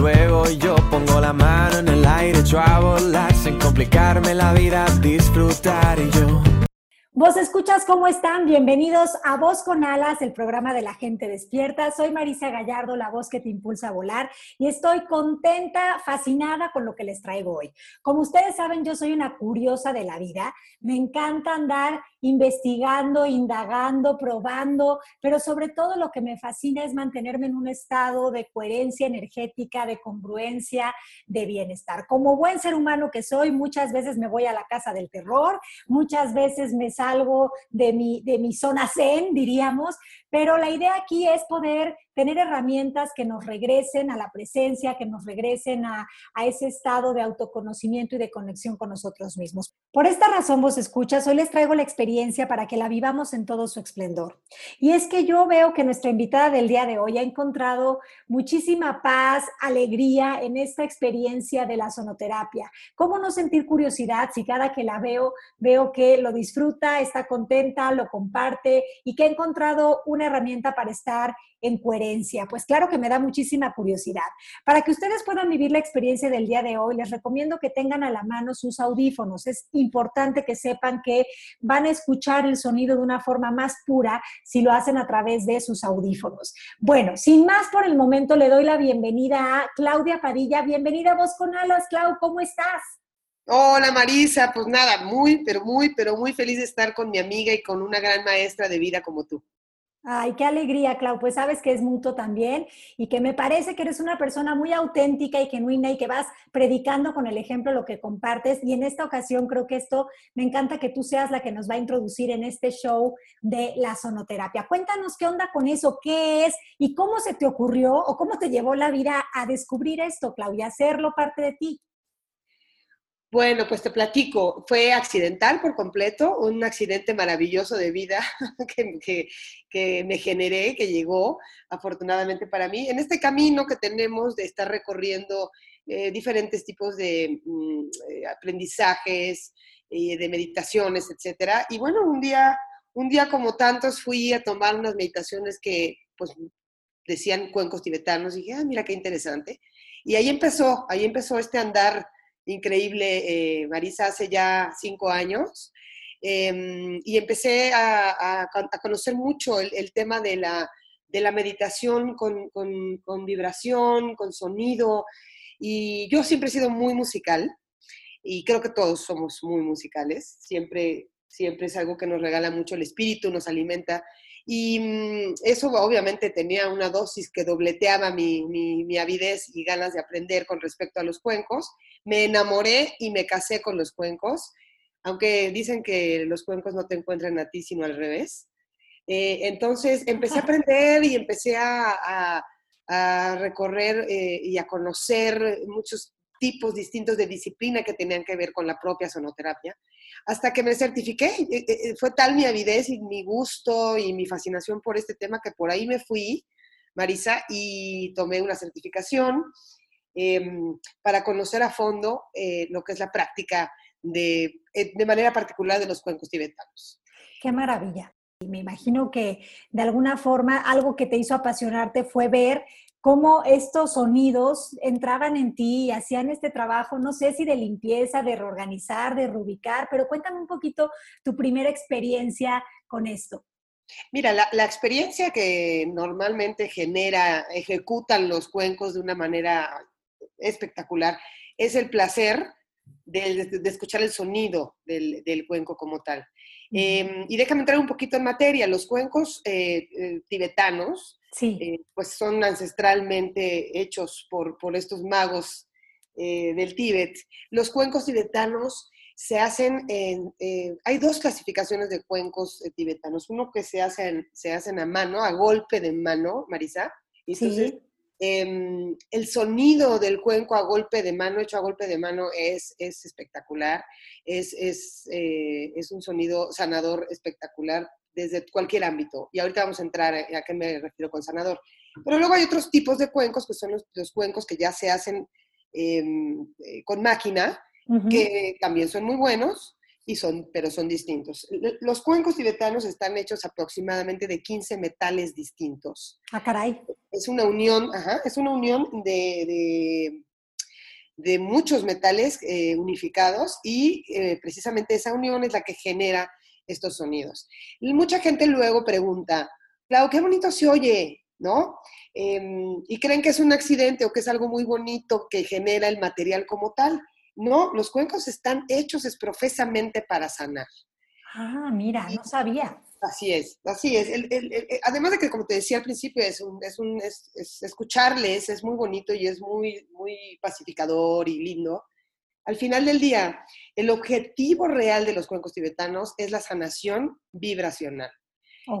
y luego yo pongo la mano en el aire, echo a sin complicarme la vida, disfrutar y yo. Vos escuchas cómo están, bienvenidos a Voz con Alas, el programa de la gente despierta. Soy Marisa Gallardo, la voz que te impulsa a volar y estoy contenta, fascinada con lo que les traigo hoy. Como ustedes saben, yo soy una curiosa de la vida, me encanta andar investigando, indagando, probando, pero sobre todo lo que me fascina es mantenerme en un estado de coherencia energética, de congruencia, de bienestar. Como buen ser humano que soy, muchas veces me voy a la casa del terror, muchas veces me salgo de mi, de mi zona zen, diríamos, pero la idea aquí es poder tener herramientas que nos regresen a la presencia, que nos regresen a, a, ese estado de autoconocimiento y de conexión con nosotros mismos. Por esta razón, vos escuchas, hoy les traigo la experiencia para que la vivamos en todo su esplendor. Y es que yo veo que nuestra invitada del día de hoy ha encontrado muchísima paz, alegría en esta experiencia de la sonoterapia. ¿Cómo no sentir curiosidad si cada que la veo, veo que lo disfruta, está contenta, lo comparte y que ha encontrado una herramienta para estar en coherencia? Pues claro que me da muchísima curiosidad. Para que ustedes puedan vivir la experiencia del día de hoy, les recomiendo que tengan a la mano sus audífonos. Es importante que sepan que van a escuchar el sonido de una forma más pura si lo hacen a través de sus audífonos. Bueno, sin más por el momento, le doy la bienvenida a Claudia Padilla. Bienvenida a Voz con Alas, Clau, ¿cómo estás? Hola Marisa, pues nada, muy, pero muy, pero muy feliz de estar con mi amiga y con una gran maestra de vida como tú. Ay, qué alegría, Clau. Pues sabes que es mutuo también y que me parece que eres una persona muy auténtica y genuina y que vas predicando con el ejemplo lo que compartes. Y en esta ocasión creo que esto me encanta que tú seas la que nos va a introducir en este show de la sonoterapia. Cuéntanos qué onda con eso, qué es y cómo se te ocurrió o cómo te llevó la vida a descubrir esto, Clau, y hacerlo parte de ti. Bueno, pues te platico, fue accidental por completo, un accidente maravilloso de vida que, que, me generé, que llegó afortunadamente para mí, en este camino que tenemos de estar recorriendo eh, diferentes tipos de mm, eh, aprendizajes, eh, de meditaciones, etcétera. Y bueno, un día, un día como tantos fui a tomar unas meditaciones que pues decían cuencos tibetanos y dije, ah, mira qué interesante. Y ahí empezó, ahí empezó este andar increíble, eh, Marisa, hace ya cinco años. Em, y empecé a, conocer mucho el, tema de la, de la meditación con, con, vibración, con sonido. Y yo siempre he sido muy musical y creo que todos somos muy musicales. Siempre, siempre es algo que nos regala mucho el espíritu, nos alimenta. Y mm, eso obviamente tenía una dosis que dobleteaba mi, mi, mi, avidez y ganas de aprender con respecto a los cuencos. Me enamoré y me casé con los cuencos, aunque dicen que los cuencos no te encuentran a ti, sino al revés. Eh, entonces empecé a aprender y empecé a, a, recorrer eh, y a conocer muchos tipos distintos de disciplina que tenían que ver con la propia sonoterapia hasta que me certifiqué. Eh, eh, fue tal mi avidez y mi gusto y mi fascinación por este tema que por ahí me fui, Marisa, y tomé una certificación em, para conocer a fondo eh, lo que es la práctica de, de manera particular de los cuencos tibetanos. Qué maravilla. Me imagino que de alguna forma algo que te hizo apasionarte fue ver cómo estos sonidos entraban en ti y hacían este trabajo, no sé si de limpieza, de reorganizar, de reubicar, pero cuéntame un poquito tu primera experiencia con esto. Mira, la, experiencia que normalmente genera, ejecutan los cuencos de una manera espectacular, es el placer de, escuchar el sonido del, cuenco como tal. Em, y déjame entrar un poquito en materia. Los cuencos eh, eh, tibetanos sí. Eh, pues son ancestralmente hechos por, por estos magos eh, del Tíbet. Los cuencos tibetanos se hacen en, eh, hay dos clasificaciones de cuencos tibetanos, uno que se hacen, se hacen a mano, a golpe de mano, Marisa, y entonces Em, el sonido del cuenco a golpe de mano, hecho a golpe de mano, es, es espectacular. Es, es, eh, es un sonido sanador espectacular desde cualquier ámbito. Y ahorita vamos a entrar a, qué me refiero con sanador. Pero luego hay otros tipos de cuencos, que son los, cuencos que ya se hacen em, eh, con máquina, que también son muy buenos y son, pero son distintos. Los cuencos tibetanos están hechos aproximadamente de 15 metales distintos. Ah, caray. Es una unión, ajá, es una unión de, de, muchos metales eh, unificados y eh, precisamente esa unión es la que genera estos sonidos. Y mucha gente luego pregunta, Clau, qué bonito se oye, ¿no? Em, y creen que es un accidente o que es algo muy bonito que genera el material como tal. No, los cuencos están hechos es profesamente para sanar. Ah, mira, no sabía. Así es, así es. además de que, como te decía al principio, es, un, es, un, es, escucharles, es muy bonito y es muy, muy pacificador y lindo. Al final del día, el objetivo real de los cuencos tibetanos es la sanación vibracional.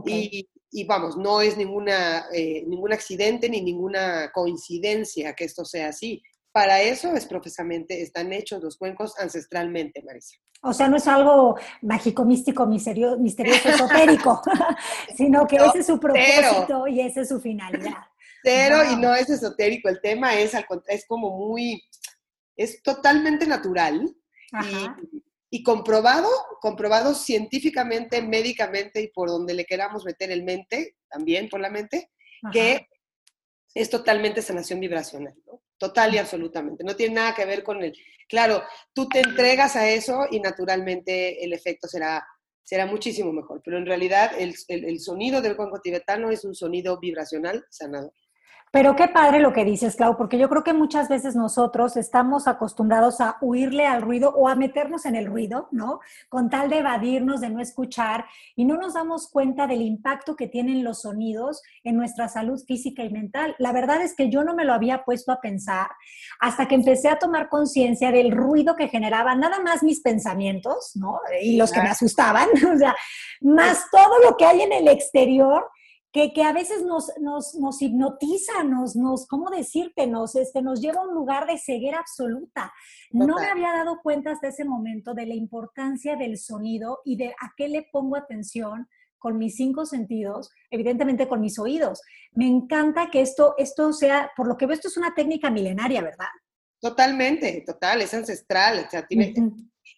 Y, y, vamos, no es ninguna, eh, ningún accidente ni ninguna coincidencia que esto sea así. Para eso es profesamente, están hechos los cuencos ancestralmente, Marisa. O sea, no es algo mágico, místico, misterioso, misterioso esotérico, sino que ese es su propósito y esa es su finalidad. Cero, y no es esotérico, el tema es, es como muy, es totalmente natural y, comprobado, comprobado científicamente, médicamente y por donde le queramos meter el mente, también por la mente, que es totalmente sanación vibracional, ¿no? Total y absolutamente. No tiene nada que ver con el... Claro, tú te entregas a eso y naturalmente el efecto será, será muchísimo mejor, pero en realidad el, el sonido del cuenco tibetano es un sonido vibracional sanador. Pero qué padre lo que dices, Clau, porque yo creo que muchas veces nosotros estamos acostumbrados a huirle al ruido o a meternos en el ruido, ¿no? Con tal de evadirnos, de no escuchar, y no nos damos cuenta del impacto que tienen los sonidos en nuestra salud física y mental. La verdad es que yo no me lo había puesto a pensar hasta que empecé a tomar conciencia del ruido que generaba nada más mis pensamientos, ¿no? Y los que me asustaban, o sea, más todo lo que hay en el exterior que, que, a veces nos, nos, nos hipnotiza, nos, nos, ¿cómo decirte? Nos, este, nos lleva a un lugar de ceguera absoluta. No me había dado cuenta hasta ese momento de la importancia del sonido y de a qué le pongo atención con mis cinco sentidos, evidentemente con mis oídos. Me encanta que esto, esto sea, por lo que veo, esto es una técnica milenaria, ¿verdad? Totalmente, total, es ancestral. O sea, tiene...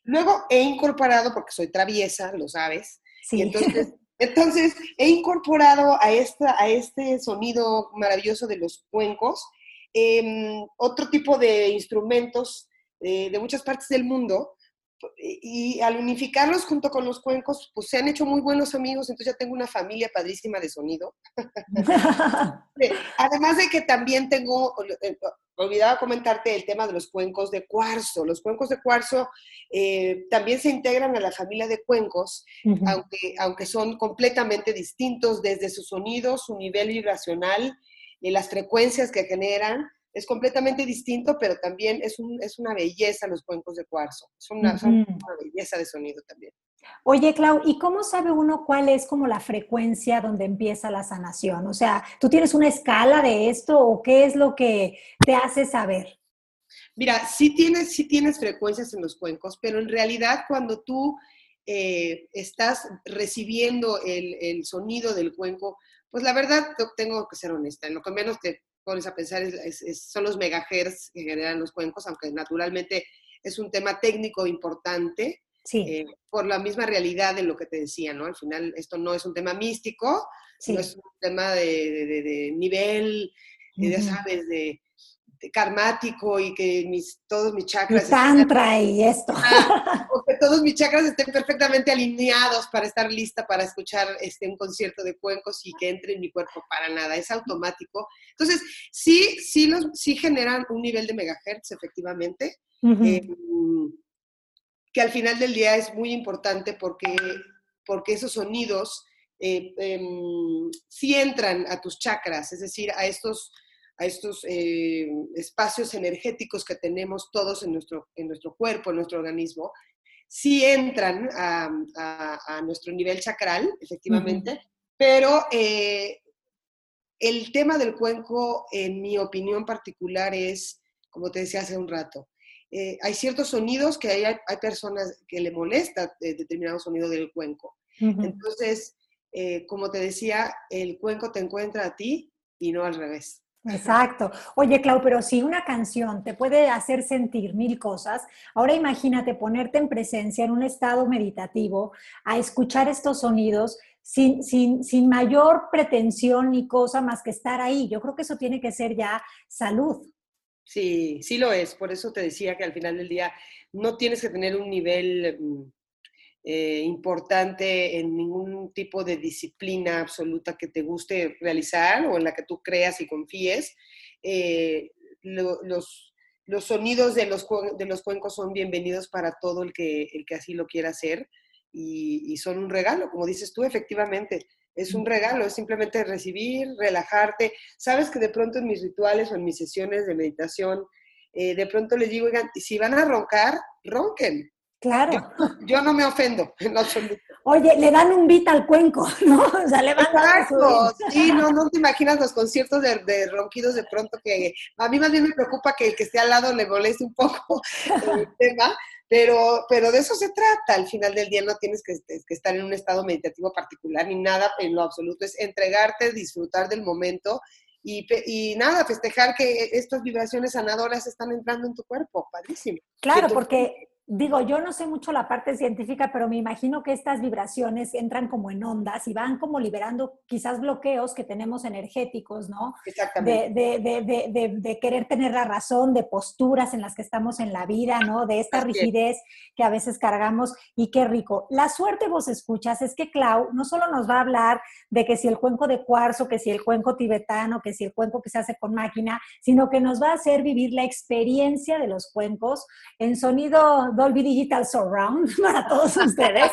Luego he incorporado, porque soy traviesa, lo sabes, sí. y entonces Entonces, he incorporado a, esta, a este sonido maravilloso de los cuencos em, otro tipo de instrumentos eh, de muchas partes del mundo y al unificarlos junto con los cuencos, pues se han hecho muy buenos amigos, entonces ya tengo una familia padrísima de sonido. Además de que también tengo, eh, olvidaba comentarte el tema de los cuencos de cuarzo. Los cuencos de cuarzo eh, también se integran a la familia de cuencos, aunque, aunque son completamente distintos desde su sonido, su nivel vibracional, y las frecuencias que generan es completamente distinto, pero también es, un, es una belleza los cuencos de cuarzo. Es una, belleza de sonido también. Oye, Clau, ¿y cómo sabe uno cuál es como la frecuencia donde empieza la sanación? O sea, ¿tú tienes una escala de esto o qué es lo que te hace saber? Mira, sí tienes, sí tienes frecuencias en los cuencos, pero en realidad cuando tú eh, estás recibiendo el, el, sonido del cuenco, pues la verdad tengo que ser honesta, en lo que menos te pones a pensar, son los megahertz que generan los cuencos, aunque naturalmente es un tema técnico importante, eh, por la misma realidad de lo que te decía, ¿no? Al final esto no es un tema místico, sino es un tema de, nivel, ya sabes, de, karmático y que mis, todos mis chakras... tantra y esto. o que todos mis chakras estén perfectamente alineados para estar lista para escuchar este, un concierto de cuencos y que entre en mi cuerpo para nada, es automático. Entonces, sí, sí, los, sí generan un nivel de megahertz, efectivamente, em, que al final del día es muy importante porque, porque esos sonidos... Eh, em, sí entran a tus chakras, es decir, a estos a estos eh, espacios energéticos que tenemos todos en nuestro, en nuestro cuerpo, en nuestro organismo, sí entran a, nuestro nivel chakral, efectivamente, pero eh, el tema del cuenco, en mi opinión particular, es, como te decía hace un rato, eh, hay ciertos sonidos que hay, hay, personas que le molesta determinado sonido del cuenco. Entonces, como te decía, el cuenco te encuentra a ti y no al revés. Exacto. Oye, Clau, pero si una canción te puede hacer sentir mil cosas, ahora imagínate ponerte en presencia, en un estado meditativo, a escuchar estos sonidos sin, sin, sin mayor pretensión ni cosa más que estar ahí. Yo creo que eso tiene que ser ya salud. Sí, sí lo es. Por eso te decía que al final del día no tienes que tener un nivel mm, eh, importante en ningún tipo de disciplina absoluta que te guste realizar o en la que tú creas y confíes. Eh, los, los sonidos de los, de los cuencos son bienvenidos para todo el que, el que así lo quiera hacer y, son un regalo, como dices tú, efectivamente. Es un regalo, es simplemente recibir, relajarte. Sabes que de pronto en mis rituales o en mis sesiones de meditación, eh, de pronto les digo, oigan, si van a roncar, ronquen. Claro. Yo, no me ofendo en absoluto. Oye, le dan un beat al cuenco, ¿no? O sea, le van Exacto. Sí, no, no te imaginas los conciertos de, ronquidos de pronto que a mí más bien me preocupa que el que esté al lado le moleste un poco el tema, pero, pero de eso se trata. Al final del día no tienes que, que estar en un estado meditativo particular ni nada en lo absoluto. Es entregarte, disfrutar del momento y, y, nada, festejar que estas vibraciones sanadoras están entrando en tu cuerpo, padrísimo. Claro, porque digo, yo no sé mucho la parte científica, pero me imagino que estas vibraciones entran como en ondas y van como liberando quizás bloqueos que tenemos energéticos, ¿no? Exactamente. De, de, de, de, querer tener la razón, de posturas en las que estamos en la vida, ¿no? De esta rigidez que a veces cargamos y qué rico. La suerte vos escuchas es que Clau no solo nos va a hablar de que si el cuenco de cuarzo, que si el cuenco tibetano, que si el cuenco que se hace con máquina, sino que nos va a hacer vivir la experiencia de los cuencos en sonido Dolby Digital Surround para todos ustedes.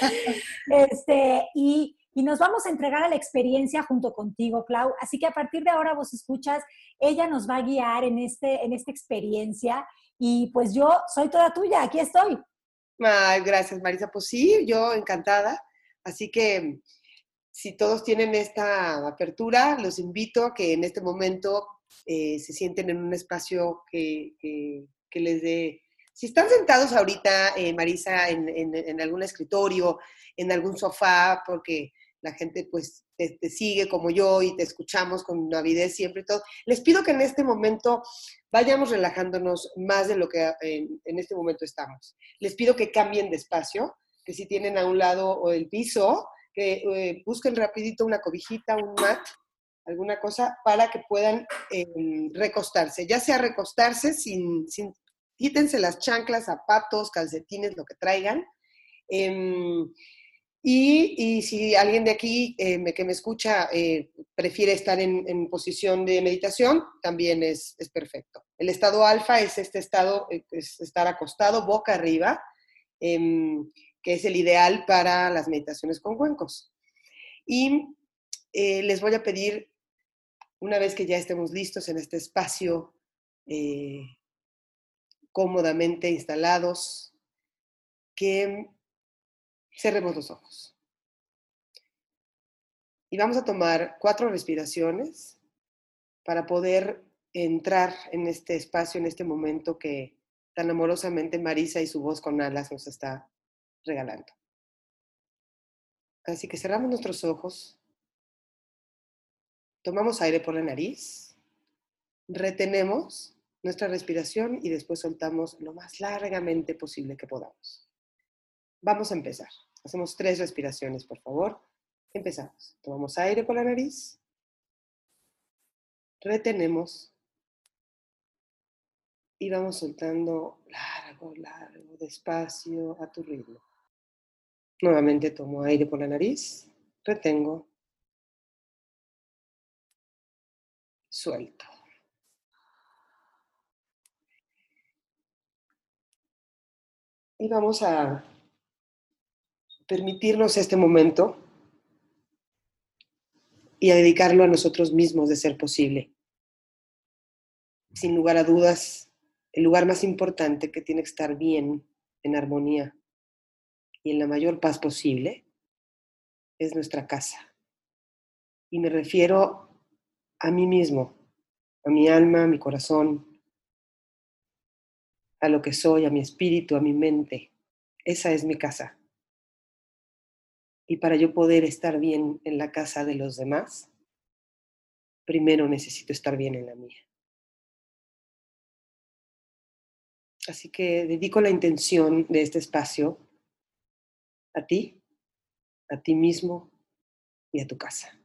este, y, y nos vamos a entregar a la experiencia junto contigo, Clau. Así que a partir de ahora vos escuchas, ella nos va a guiar en, este, en esta experiencia y pues yo soy toda tuya, aquí estoy. Gracias, Marisa. Pues sí, yo encantada. Así que si todos tienen esta apertura, los invito a que en este momento eh, se sienten en un espacio que, que les dé si están sentados ahorita, eh, Marisa, en, algún escritorio, en algún sofá, porque la gente pues te, sigue como yo y te escuchamos con avidez siempre y todo, les pido que en este momento vayamos relajándonos más de lo que en, este momento estamos. Les pido que cambien de espacio, que si tienen a un lado o el piso, que eh, busquen rapidito una cobijita, un mat, alguna cosa para que puedan em, recostarse, ya sea recostarse sin, sin quítense las chanclas, zapatos, calcetines, lo que traigan. Em, y, si alguien de aquí eh, que me escucha eh, prefiere estar en, posición de meditación, también es, perfecto. El estado alfa es este estado, eh, es estar acostado boca arriba, em, que es el ideal para las meditaciones con cuencos. Y les voy a pedir, una vez que ya estemos listos en este espacio cómodamente instalados, que cerremos los ojos. Y vamos a tomar cuatro respiraciones para poder entrar en este espacio, en este momento que tan amorosamente Marisa y su voz con alas nos está regalando. Así que cerramos nuestros ojos, tomamos aire por la nariz, retenemos nuestra respiración y después soltamos lo más largamente posible que podamos. Vamos a empezar. Hacemos tres respiraciones, por favor. Empezamos. Tomamos aire por la nariz. Retenemos. Y vamos soltando largo, largo, despacio, a tu ritmo. Nuevamente tomo aire por la nariz. Retengo. Suelto. Y vamos a permitirnos este momento y a dedicarlo a nosotros mismos de ser posible. Sin lugar a dudas, el lugar más importante que tiene que estar bien, en armonía y en la mayor paz posible es nuestra casa, Y me refiero a mí mismo, a mi alma, a mi corazón, a lo que soy, a mi espíritu, a mi mente. Esa es mi casa. Y para yo poder estar bien en la casa de los demás, primero necesito estar bien en la mía. Así que dedico la intención de este espacio a ti, a ti mismo y a tu casa.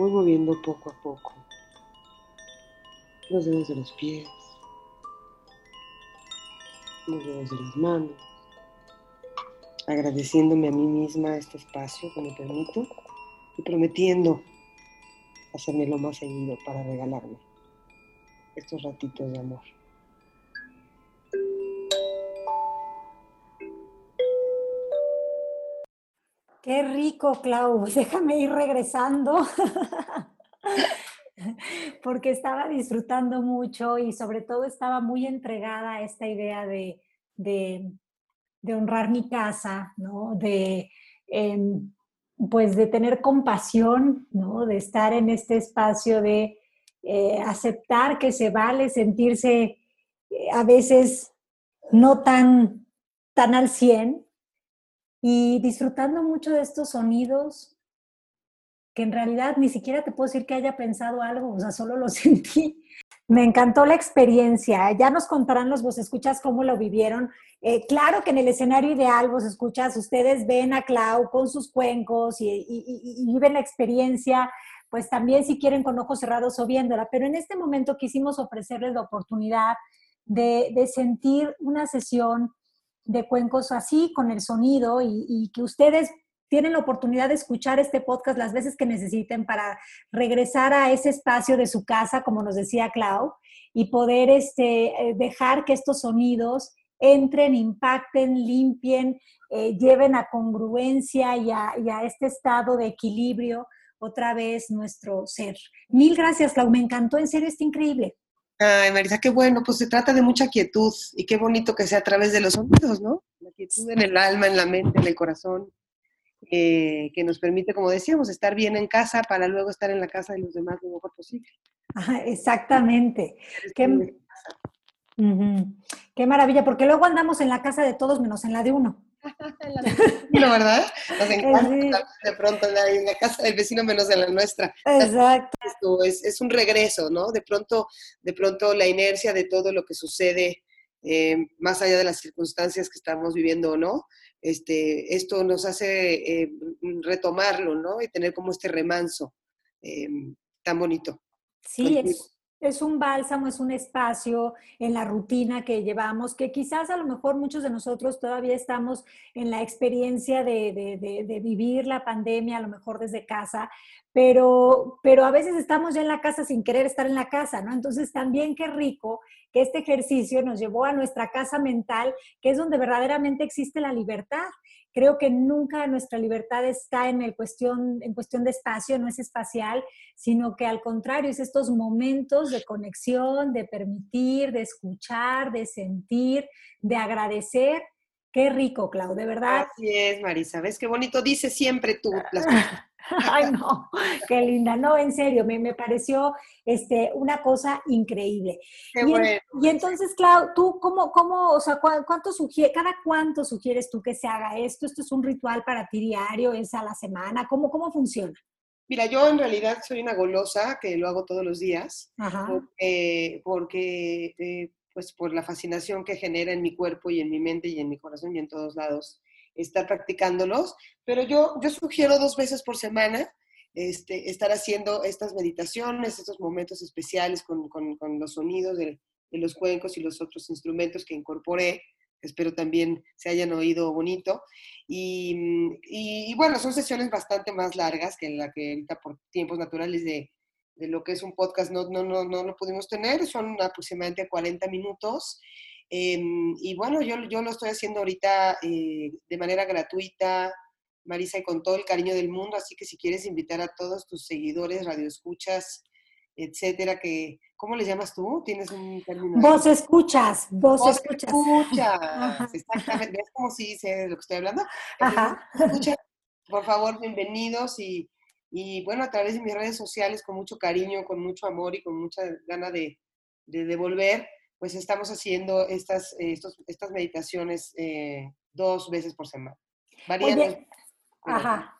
Voy moviendo poco a poco. Los dedos de los pies, los dedos de las manos, agradeciéndome a mí misma este espacio que me permito y prometiendo hacerme lo más seguido para regalarme estos ratitos de amor. Qué rico, Clau. Déjame ir regresando. Porque estaba disfrutando mucho y sobre todo estaba muy entregada a esta idea de, honrar mi casa, ¿no? De, em, pues de tener compasión, ¿no? De estar en este espacio de eh, aceptar que se vale sentirse eh, a veces no tan, tan al 100, y disfrutando mucho de estos sonidos que en realidad ni siquiera te puedo decir que haya pensado algo, o sea, solo lo sentí. Me encantó la experiencia. Ya nos contarán los vos escuchas cómo lo vivieron. Eh, claro que en el escenario ideal, vos escuchas, ustedes ven a Clau con sus cuencos y, y, viven la experiencia, pues también si quieren con ojos cerrados o viéndola. Pero en este momento quisimos ofrecerles la oportunidad de, de sentir una sesión de cuencos así, con el sonido, y, que ustedes tienen la oportunidad de escuchar este podcast las veces que necesiten para regresar a ese espacio de su casa, como nos decía Clau, y poder este, eh, dejar que estos sonidos entren, impacten, limpien, eh, lleven a congruencia y a, y a, este estado de equilibrio otra vez nuestro ser. Mil gracias, Clau, me encantó, en serio, está increíble. Ay, Marisa, qué bueno, pues se trata de mucha quietud y qué bonito que sea a través de los sonidos, ¿no? La quietud en el alma, en la mente, en el corazón, eh, que nos permite, como decíamos, estar bien en casa para luego estar en la casa de los demás lo mejor posible. exactamente. Qué, qué maravilla, porque luego andamos en la casa de todos menos en la de uno. no, ¿verdad? Nos encanta de pronto en la, casa del vecino menos en la nuestra. Exacto. Es, es, un regreso, ¿no? De pronto, de pronto la inercia de todo lo que sucede, eh, más allá de las circunstancias que estamos viviendo o no, este, esto nos hace eh, retomarlo, ¿no? Y tener como este remanso eh, tan bonito. Sí, es, es un bálsamo, es un espacio en la rutina que llevamos, que quizás a lo mejor muchos de nosotros todavía estamos en la experiencia de, vivir la pandemia, a lo mejor desde casa, pero, pero a veces estamos ya en la casa sin querer estar en la casa, ¿no? Entonces también qué rico que este ejercicio nos llevó a nuestra casa mental, que es donde verdaderamente existe la libertad. Creo que nunca nuestra libertad está en, el cuestión, en cuestión de espacio, no es espacial, sino que al contrario, es estos momentos de conexión, de permitir, de escuchar, de sentir, de agradecer. Qué rico, Clau, de verdad. Así es, Marisa. ¿Ves qué bonito dice siempre tú las Ay, no, qué linda. No, en serio, me, me pareció este, una cosa increíble. Qué y, bueno. y, entonces, Clau, tú, ¿cómo, cómo, o sea, cuánto sugiere, cada cuánto sugieres tú que se haga esto? ¿Esto es un ritual para ti diario? ¿Es a la semana? ¿Cómo, cómo funciona? Mira, yo en realidad soy una golosa que lo hago todos los días, porque, eh, pues por la fascinación que genera en mi cuerpo y en mi mente y en mi corazón y en todos lados estar practicándolos, pero yo, yo sugiero dos veces por semana este, estar haciendo estas meditaciones, estos momentos especiales con, con, los sonidos de, los cuencos y los otros instrumentos que incorporé. Espero también se hayan oído bonito. Y, y, bueno, son sesiones bastante más largas que la que ahorita por tiempos naturales de, de lo que es un podcast no, no, no, no lo pudimos tener. Son aproximadamente 40 minutos Em, y bueno, yo, yo lo estoy haciendo ahorita eh, de manera gratuita, Marisa, y con todo el cariño del mundo, así que si quieres invitar a todos tus seguidores, radioescuchas, etcétera, que, ¿cómo les llamas tú? ¿Tienes un término? Vos escuchas, vos, escuchas. escuchas. Exactamente, ¿ves cómo sí sé de lo que estoy hablando? Ajá. por favor, bienvenidos y, y, bueno, a través de mis redes sociales, con mucho cariño, con mucho amor y con mucha gana de, de devolver, pues estamos haciendo estas, eh, estas meditaciones eh, dos veces por semana. Oye, ajá.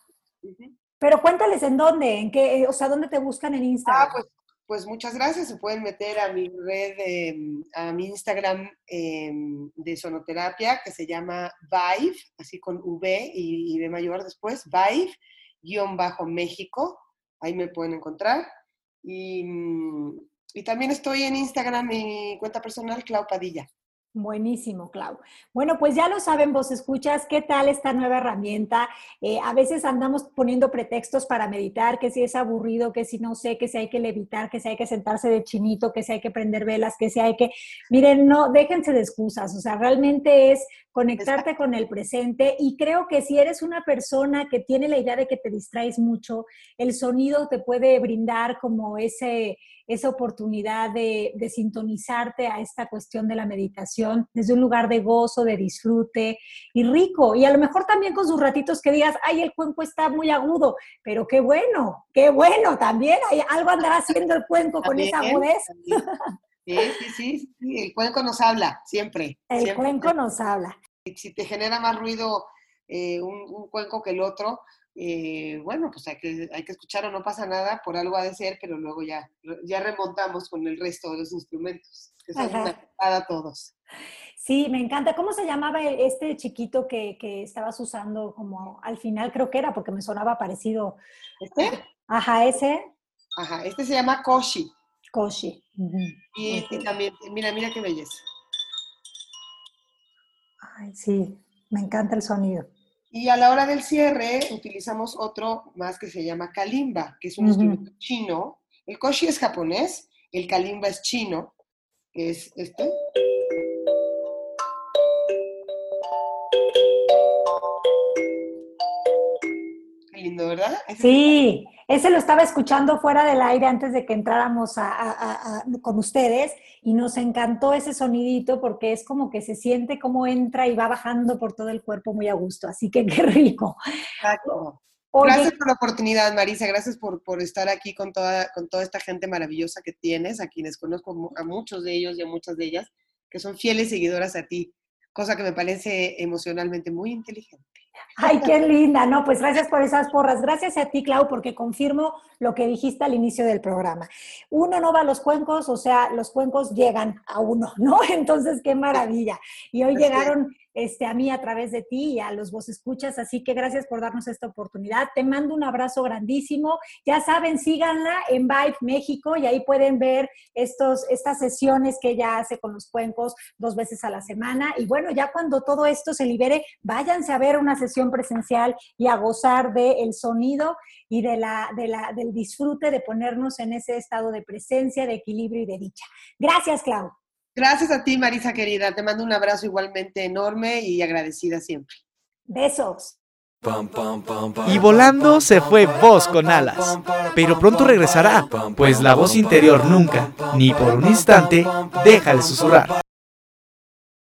Pero cuéntales en dónde, en qué, o sea, dónde te buscan en Instagram. Ah, pues, pues muchas gracias. Se pueden meter a mi red, em, a mi Instagram em, de sonoterapia que se llama Vive, así con V y, y B mayor después, Vive, guion bajo México. ahí me pueden encontrar. Y, mm, y también estoy en Instagram, mi cuenta personal, Clau Padilla. Buenísimo, Clau. Bueno, pues ya lo saben, vos escuchas, ¿qué tal esta nueva herramienta? Eh, a veces andamos poniendo pretextos para meditar, que si es aburrido, que si no sé, que si hay que levitar, que si hay que sentarse de chinito, que si hay que prender velas, que si hay que... Miren, no, déjense de excusas, o sea, realmente es conectarte con el presente y creo que si eres una persona que tiene la idea de que te distraes mucho, el sonido te puede brindar como ese esa oportunidad de, sintonizarte a esta cuestión de la meditación desde un lugar de gozo, de disfrute y rico. Y a lo mejor también con sus ratitos que digas, ay, el cuenco está muy agudo, pero qué bueno, qué bueno, también hay, algo andará haciendo el cuenco con esa agudeza. Sí, sí, sí, el cuenco nos habla, siempre. El cuenco nos habla. Si te genera más ruido eh, un, cuenco que el otro, eh, bueno, pues hay que, hay que escuchar no pasa nada, por algo ha de ser, pero luego ya, ya remontamos con el resto de los instrumentos, que son para todos. Sí, me encanta. ¿Cómo se llamaba este chiquito que, que, estabas usando como al final? Creo que era porque me sonaba parecido. ¿Este? Ajá, ese. Ajá, este se llama Koshi. Koshi. y, también, mira, mira qué belleza. Ay, sí, me encanta el sonido. Y a la hora del cierre utilizamos otro más que se llama kalimba, que es un instrumento chino. El koshi es japonés, el kalimba es chino, que es este. Lindo, ¿verdad? sí, ese lo estaba escuchando fuera del aire antes de que entráramos con ustedes y nos encantó ese sonidito porque es como que se siente como entra y va bajando por todo el cuerpo muy a gusto. Así que qué rico. gracias por la oportunidad, Marisa. Gracias por, por estar aquí con toda, con toda esta gente maravillosa que tienes, a quienes conozco a muchos de ellos y a muchas de ellas, que son fieles seguidoras a ti, cosa que me parece emocionalmente muy inteligente. Ay, qué linda, no, pues gracias por esas porras. Gracias a ti, Clau, porque confirmo lo que dijiste al inicio del programa. Uno no va a los cuencos, o sea, los cuencos llegan a uno, ¿no? Entonces, qué maravilla. Y hoy llegaron este, a mí a través de ti y a los vos escuchas. Así que gracias por darnos esta oportunidad. Te mando un abrazo grandísimo. Ya saben, síganla en Vibe México y ahí pueden ver estos, estas sesiones que ella hace con los cuencos dos veces a la semana. Y bueno, ya cuando todo esto se libere, váyanse a ver una sesión presencial y a gozar del sonido y de la, de la, del disfrute de ponernos en ese estado de presencia, de equilibrio y de dicha. Gracias, Clau. Gracias a ti, Marisa querida. Te mando un abrazo igualmente enorme y agradecida siempre. Besos. Y volando se fue voz con alas. Pero pronto regresará, pues la voz interior nunca, ni por un instante, deja de susurrar.